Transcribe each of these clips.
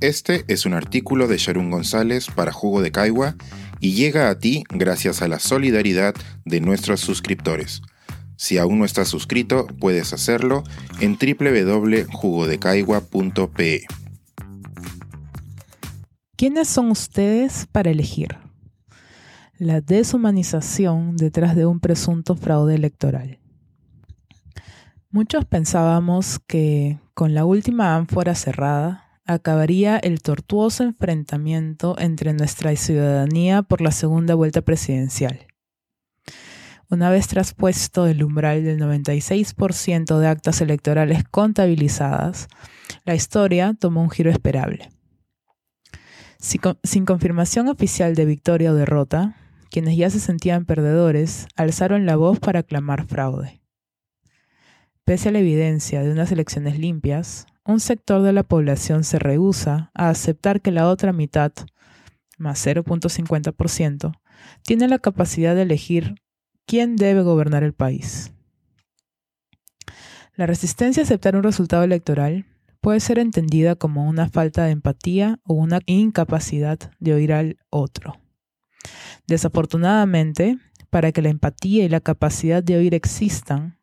Este es un artículo de Sharon González para Jugo de Caigua y llega a ti gracias a la solidaridad de nuestros suscriptores. Si aún no estás suscrito, puedes hacerlo en www.jugodecaigua.pe. ¿Quiénes son ustedes para elegir? La deshumanización detrás de un presunto fraude electoral. Muchos pensábamos que con la última ánfora cerrada acabaría el tortuoso enfrentamiento entre nuestra ciudadanía por la segunda vuelta presidencial. Una vez traspuesto el umbral del 96% de actas electorales contabilizadas, la historia tomó un giro esperable. Sin confirmación oficial de victoria o derrota, quienes ya se sentían perdedores alzaron la voz para clamar fraude. Pese a la evidencia de unas elecciones limpias, un sector de la población se rehúsa a aceptar que la otra mitad, más 0.50%, tiene la capacidad de elegir quién debe gobernar el país. La resistencia a aceptar un resultado electoral puede ser entendida como una falta de empatía o una incapacidad de oír al otro. Desafortunadamente, para que la empatía y la capacidad de oír existan,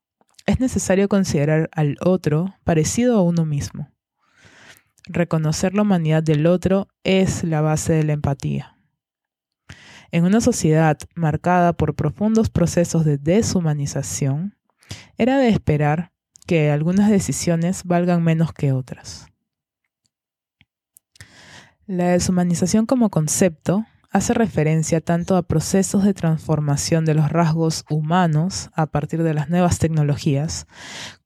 es necesario considerar al otro parecido a uno mismo. Reconocer la humanidad del otro es la base de la empatía. En una sociedad marcada por profundos procesos de deshumanización, era de esperar que algunas decisiones valgan menos que otras. La deshumanización como concepto hace referencia tanto a procesos de transformación de los rasgos humanos a partir de las nuevas tecnologías,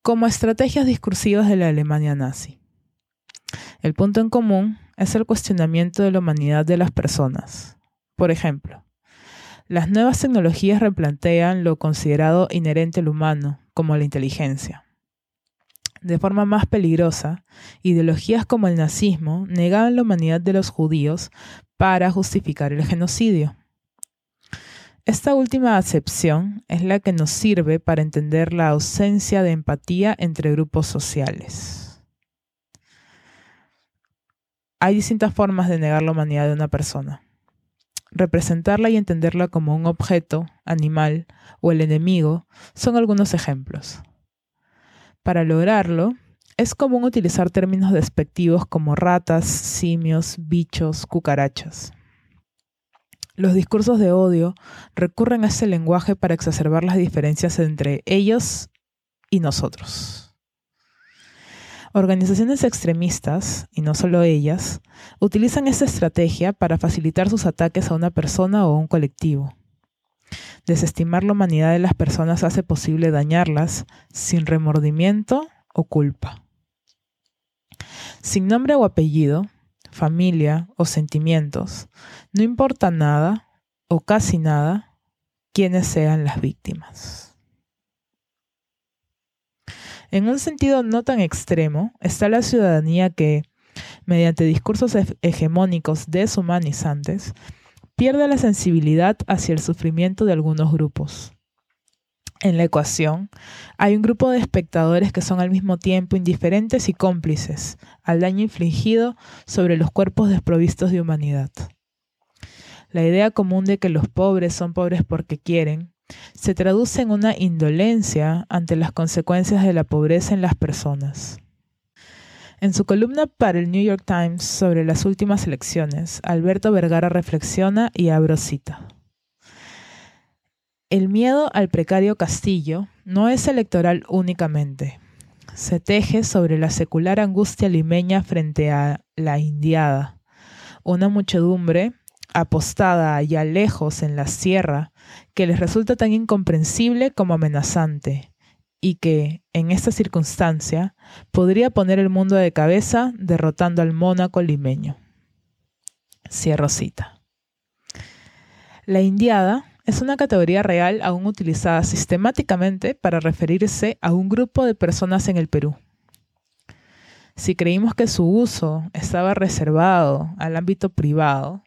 como a estrategias discursivas de la Alemania nazi. El punto en común es el cuestionamiento de la humanidad de las personas. Por ejemplo, las nuevas tecnologías replantean lo considerado inherente al humano, como la inteligencia. De forma más peligrosa, ideologías como el nazismo negaban la humanidad de los judíos para justificar el genocidio. Esta última acepción es la que nos sirve para entender la ausencia de empatía entre grupos sociales. Hay distintas formas de negar la humanidad de una persona. Representarla y entenderla como un objeto, animal o el enemigo son algunos ejemplos. Para lograrlo, es común utilizar términos despectivos como ratas, simios, bichos, cucarachas. Los discursos de odio recurren a ese lenguaje para exacerbar las diferencias entre ellos y nosotros. Organizaciones extremistas, y no solo ellas, utilizan esta estrategia para facilitar sus ataques a una persona o a un colectivo. Desestimar la humanidad de las personas hace posible dañarlas sin remordimiento o culpa sin nombre o apellido, familia o sentimientos, no importa nada o casi nada quienes sean las víctimas. En un sentido no tan extremo está la ciudadanía que, mediante discursos hegemónicos deshumanizantes, pierde la sensibilidad hacia el sufrimiento de algunos grupos en la ecuación, hay un grupo de espectadores que son al mismo tiempo indiferentes y cómplices al daño infligido sobre los cuerpos desprovistos de humanidad. La idea común de que los pobres son pobres porque quieren se traduce en una indolencia ante las consecuencias de la pobreza en las personas. En su columna para el New York Times sobre las últimas elecciones, Alberto Vergara reflexiona y abro cita. El miedo al precario castillo no es electoral únicamente. Se teje sobre la secular angustia limeña frente a la indiada, una muchedumbre apostada allá lejos en la sierra que les resulta tan incomprensible como amenazante y que, en esta circunstancia, podría poner el mundo de cabeza derrotando al mónaco limeño. Cierro cita. La indiada es una categoría real aún utilizada sistemáticamente para referirse a un grupo de personas en el Perú. Si creímos que su uso estaba reservado al ámbito privado,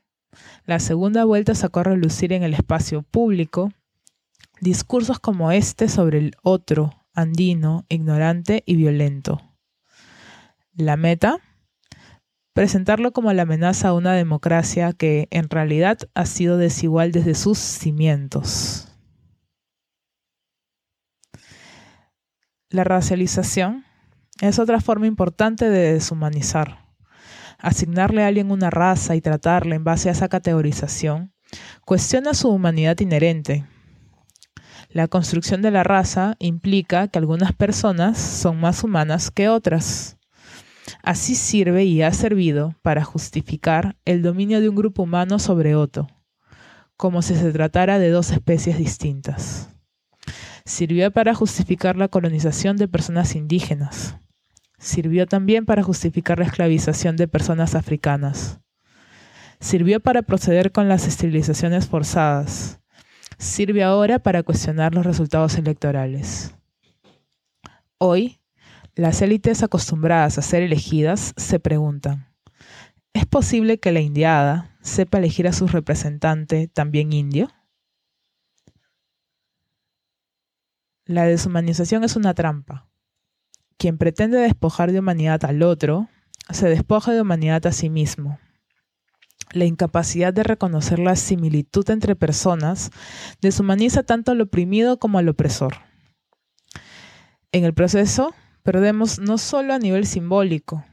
la segunda vuelta sacó a relucir en el espacio público discursos como este sobre el otro, andino, ignorante y violento. La meta, presentarlo como la amenaza a una democracia que en realidad ha sido desigual desde sus cimientos. La racialización es otra forma importante de deshumanizar. Asignarle a alguien una raza y tratarle en base a esa categorización cuestiona su humanidad inherente. La construcción de la raza implica que algunas personas son más humanas que otras. Así sirve y ha servido para justificar el dominio de un grupo humano sobre otro, como si se tratara de dos especies distintas. Sirvió para justificar la colonización de personas indígenas. Sirvió también para justificar la esclavización de personas africanas. Sirvió para proceder con las esterilizaciones forzadas. Sirve ahora para cuestionar los resultados electorales. Hoy, las élites acostumbradas a ser elegidas se preguntan, ¿es posible que la indiada sepa elegir a su representante también indio? La deshumanización es una trampa. Quien pretende despojar de humanidad al otro, se despoja de humanidad a sí mismo. La incapacidad de reconocer la similitud entre personas deshumaniza tanto al oprimido como al opresor. En el proceso, perdemos no solo a nivel simbólico,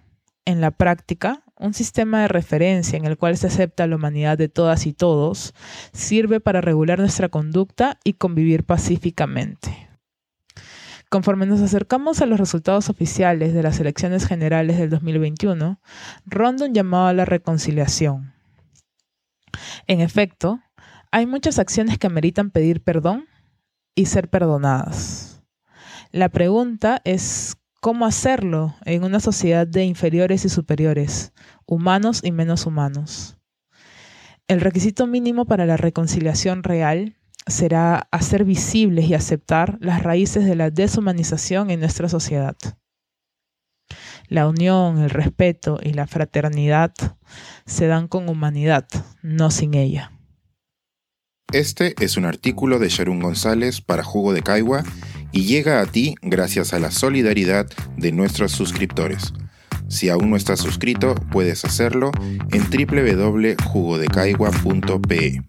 en la práctica, un sistema de referencia en el cual se acepta la humanidad de todas y todos sirve para regular nuestra conducta y convivir pacíficamente. Conforme nos acercamos a los resultados oficiales de las elecciones generales del 2021, ronda un llamado a la reconciliación. En efecto, hay muchas acciones que ameritan pedir perdón y ser perdonadas. La pregunta es cómo hacerlo en una sociedad de inferiores y superiores, humanos y menos humanos. El requisito mínimo para la reconciliación real será hacer visibles y aceptar las raíces de la deshumanización en nuestra sociedad. La unión, el respeto y la fraternidad se dan con humanidad, no sin ella. Este es un artículo de Sharon González para Jugo de Caigua y llega a ti gracias a la solidaridad de nuestros suscriptores. Si aún no estás suscrito, puedes hacerlo en www.jugodecaigua.pe.